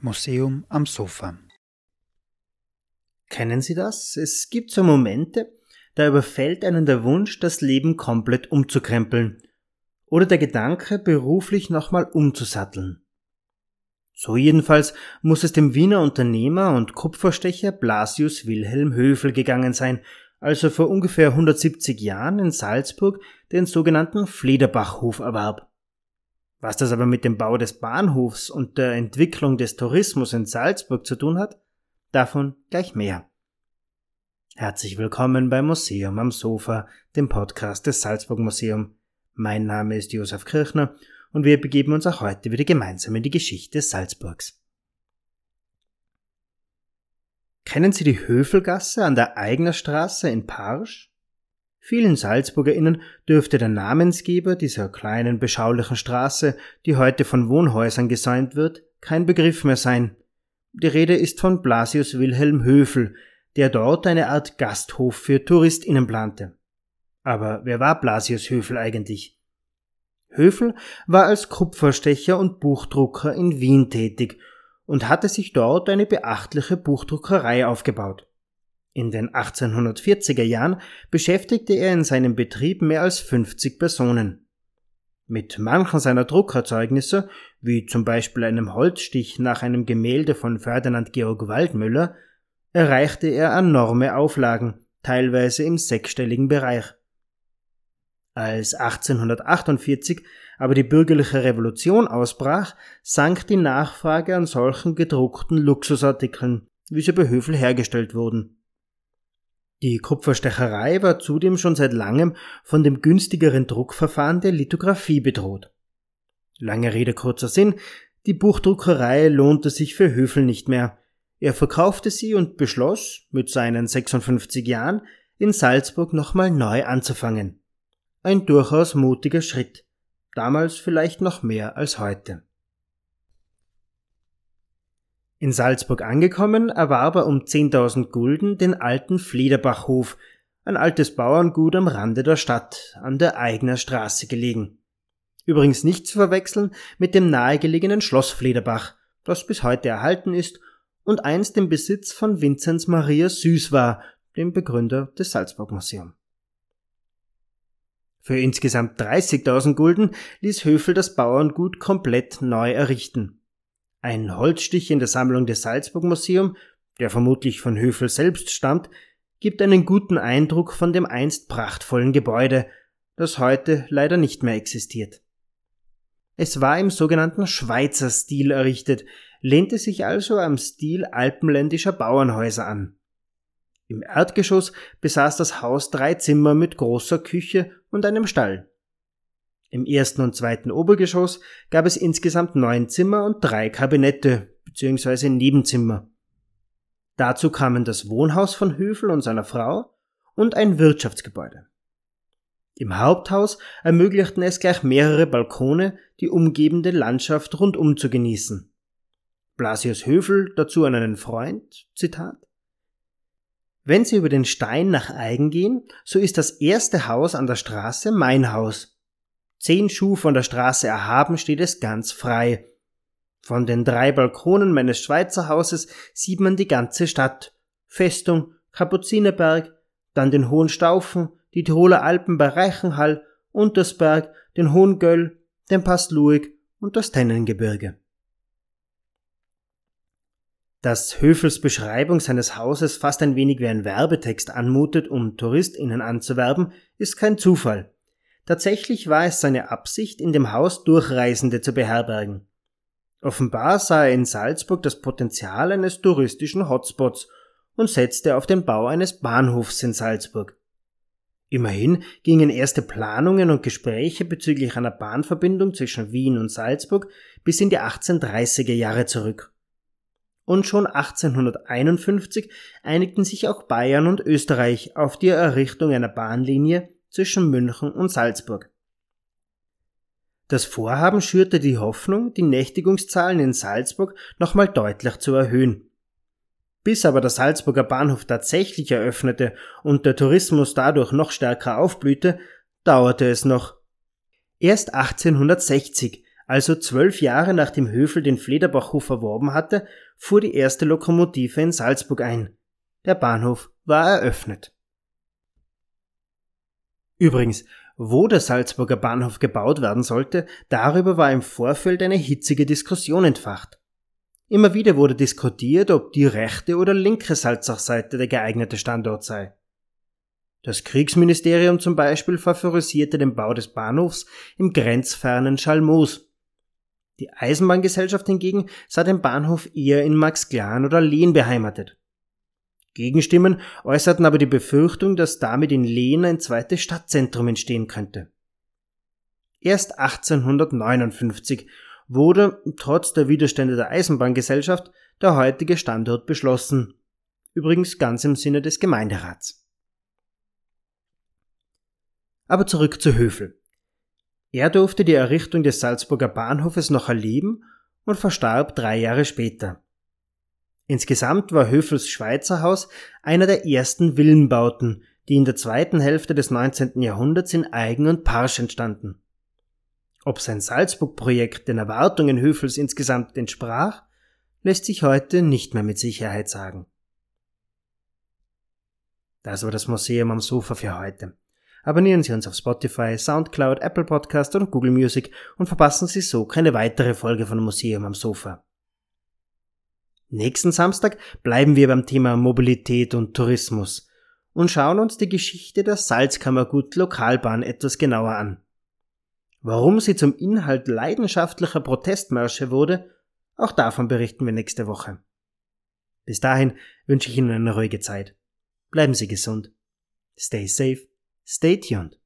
Museum am Sofa. Kennen Sie das? Es gibt so Momente, da überfällt einen der Wunsch, das Leben komplett umzukrempeln oder der Gedanke, beruflich nochmal umzusatteln. So jedenfalls muss es dem Wiener Unternehmer und Kupferstecher Blasius Wilhelm Höfel gegangen sein, als er vor ungefähr 170 Jahren in Salzburg den sogenannten Flederbachhof erwarb. Was das aber mit dem Bau des Bahnhofs und der Entwicklung des Tourismus in Salzburg zu tun hat, davon gleich mehr. Herzlich willkommen beim Museum am Sofa, dem Podcast des Salzburg Museum. Mein Name ist Josef Kirchner und wir begeben uns auch heute wieder gemeinsam in die Geschichte Salzburgs. Kennen Sie die Höfelgasse an der Eigner Straße in Parsch? Vielen SalzburgerInnen dürfte der Namensgeber dieser kleinen beschaulichen Straße, die heute von Wohnhäusern gesäumt wird, kein Begriff mehr sein. Die Rede ist von Blasius Wilhelm Höfel, der dort eine Art Gasthof für TouristInnen plante. Aber wer war Blasius Höfel eigentlich? Höfel war als Kupferstecher und Buchdrucker in Wien tätig und hatte sich dort eine beachtliche Buchdruckerei aufgebaut. In den 1840er Jahren beschäftigte er in seinem Betrieb mehr als 50 Personen. Mit manchen seiner Druckerzeugnisse, wie zum Beispiel einem Holzstich nach einem Gemälde von Ferdinand Georg Waldmüller, erreichte er enorme Auflagen, teilweise im sechsstelligen Bereich. Als 1848 aber die bürgerliche Revolution ausbrach, sank die Nachfrage an solchen gedruckten Luxusartikeln, wie sie bei Höfel hergestellt wurden. Die Kupferstecherei war zudem schon seit langem von dem günstigeren Druckverfahren der Lithografie bedroht. Lange Rede, kurzer Sinn, die Buchdruckerei lohnte sich für Höfel nicht mehr. Er verkaufte sie und beschloss, mit seinen 56 Jahren, in Salzburg nochmal neu anzufangen. Ein durchaus mutiger Schritt. Damals vielleicht noch mehr als heute. In Salzburg angekommen, erwarb er um 10.000 Gulden den alten Fliederbachhof, ein altes Bauerngut am Rande der Stadt, an der Eigner Straße gelegen. Übrigens nicht zu verwechseln mit dem nahegelegenen Schloss Flederbach, das bis heute erhalten ist und einst im Besitz von Vinzenz Maria Süß war, dem Begründer des Salzburg Museum. Für insgesamt 30.000 Gulden ließ Höfel das Bauerngut komplett neu errichten. Ein Holzstich in der Sammlung des Salzburg Museum, der vermutlich von Höfel selbst stammt, gibt einen guten Eindruck von dem einst prachtvollen Gebäude, das heute leider nicht mehr existiert. Es war im sogenannten Schweizer Stil errichtet, lehnte sich also am Stil alpenländischer Bauernhäuser an. Im Erdgeschoss besaß das Haus drei Zimmer mit großer Küche und einem Stall. Im ersten und zweiten Obergeschoss gab es insgesamt neun Zimmer und drei Kabinette bzw. Nebenzimmer. Dazu kamen das Wohnhaus von Höfel und seiner Frau und ein Wirtschaftsgebäude. Im Haupthaus ermöglichten es gleich mehrere Balkone, die umgebende Landschaft rundum zu genießen. Blasius Höfel dazu an einen Freund, Zitat, Wenn Sie über den Stein nach Eigen gehen, so ist das erste Haus an der Straße mein Haus. Zehn Schuh von der Straße erhaben steht es ganz frei. Von den drei Balkonen meines Schweizer Hauses sieht man die ganze Stadt. Festung, Kapuzinerberg, dann den Hohen Staufen, die Tiroler Alpen bei Reichenhall, Untersberg, den Hohen Göll, den Pass Luig und das Tennengebirge. Dass Höfels Beschreibung seines Hauses fast ein wenig wie ein Werbetext anmutet, um TouristInnen anzuwerben, ist kein Zufall. Tatsächlich war es seine Absicht, in dem Haus Durchreisende zu beherbergen. Offenbar sah er in Salzburg das Potenzial eines touristischen Hotspots und setzte auf den Bau eines Bahnhofs in Salzburg. Immerhin gingen erste Planungen und Gespräche bezüglich einer Bahnverbindung zwischen Wien und Salzburg bis in die 1830er Jahre zurück. Und schon 1851 einigten sich auch Bayern und Österreich auf die Errichtung einer Bahnlinie zwischen München und Salzburg. Das Vorhaben schürte die Hoffnung, die Nächtigungszahlen in Salzburg nochmal deutlich zu erhöhen. Bis aber der Salzburger Bahnhof tatsächlich eröffnete und der Tourismus dadurch noch stärker aufblühte, dauerte es noch. Erst 1860, Also zwölf Jahre nachdem Höfel den Flederbachhof erworben hatte, fuhr die erste Lokomotive in Salzburg ein. Der Bahnhof war eröffnet. Übrigens, wo der Salzburger Bahnhof gebaut werden sollte, darüber war im Vorfeld eine hitzige Diskussion entfacht. Immer wieder wurde diskutiert, ob die rechte oder linke Salzachseite der geeignete Standort sei. Das Kriegsministerium zum Beispiel favorisierte den Bau des Bahnhofs im grenzfernen Schalmoos. Die Eisenbahngesellschaft hingegen sah den Bahnhof eher in Maxglan oder Lehn beheimatet. Gegenstimmen äußerten aber die Befürchtung, dass damit in Lehn ein zweites Stadtzentrum entstehen könnte. Erst 1859 wurde, trotz der Widerstände der Eisenbahngesellschaft, der heutige Standort beschlossen. Übrigens ganz im Sinne des Gemeinderats. Aber zurück zu Höfel. Er durfte die Errichtung des Salzburger Bahnhofes noch erleben und verstarb drei Jahre später. Insgesamt war Höfels Schweizer Haus einer der ersten Villenbauten, die in der zweiten Hälfte des 19. Jahrhunderts in Eigen und Parsch entstanden. Ob sein Salzburg-Projekt den Erwartungen Höfels insgesamt entsprach, lässt sich heute nicht mehr mit Sicherheit sagen. Das war das Museum am Sofa für heute. Abonnieren Sie uns auf Spotify, Soundcloud, Apple Podcast oder Google Music und verpassen Sie so keine weitere Folge von Museum am Sofa. Nächsten Samstag bleiben wir beim Thema Mobilität und Tourismus und schauen uns die Geschichte der Salzkammergut Lokalbahn etwas genauer an. Warum sie zum Inhalt leidenschaftlicher Protestmärsche wurde, auch davon berichten wir nächste Woche. Bis dahin wünsche ich Ihnen eine ruhige Zeit. Bleiben Sie gesund. Stay safe. Stay tuned.